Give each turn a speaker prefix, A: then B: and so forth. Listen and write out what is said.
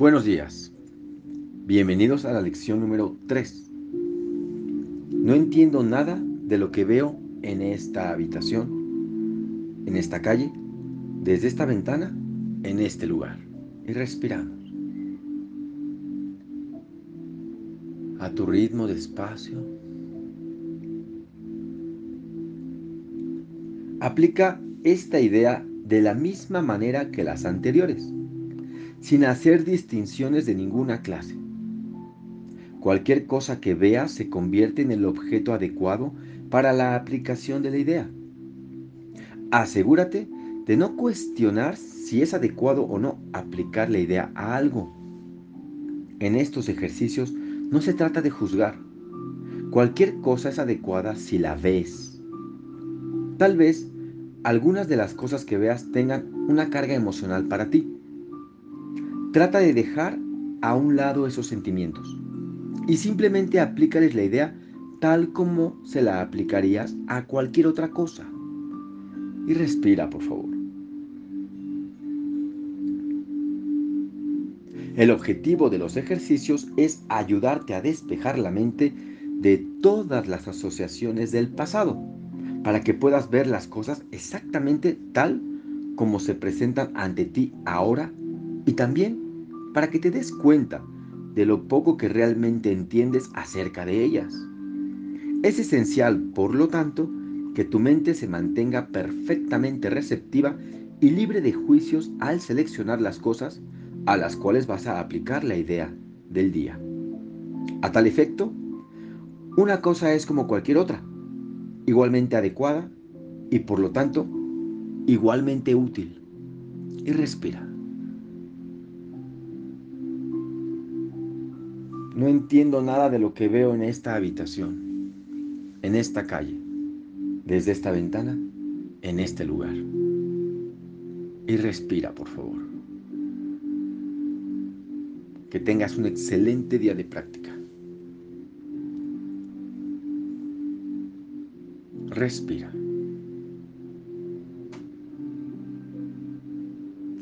A: Buenos días. Bienvenidos a la lección número 3. No entiendo nada de lo que veo en esta habitación, en esta calle, desde esta ventana, en este lugar. Y respiramos. A tu ritmo despacio. Aplica esta idea de la misma manera que las anteriores sin hacer distinciones de ninguna clase. Cualquier cosa que veas se convierte en el objeto adecuado para la aplicación de la idea. Asegúrate de no cuestionar si es adecuado o no aplicar la idea a algo. En estos ejercicios no se trata de juzgar. Cualquier cosa es adecuada si la ves. Tal vez algunas de las cosas que veas tengan una carga emocional para ti Trata de dejar a un lado esos sentimientos y simplemente aplícales la idea tal como se la aplicarías a cualquier otra cosa. Y respira, por favor. El objetivo de los ejercicios es ayudarte a despejar la mente de todas las asociaciones del pasado, para que puedas ver las cosas exactamente tal como se presentan ante ti ahora y también para que te des cuenta de lo poco que realmente entiendes acerca de ellas. Es esencial, por lo tanto, que tu mente se mantenga perfectamente receptiva y libre de juicios al seleccionar las cosas a las cuales vas a aplicar la idea del día. A tal efecto, una cosa es como cualquier otra, igualmente adecuada y por lo tanto igualmente útil. Y respira. No entiendo nada de lo que veo en esta habitación, en esta calle, desde esta ventana, en este lugar. Y respira, por favor. Que tengas un excelente día de práctica. Respira.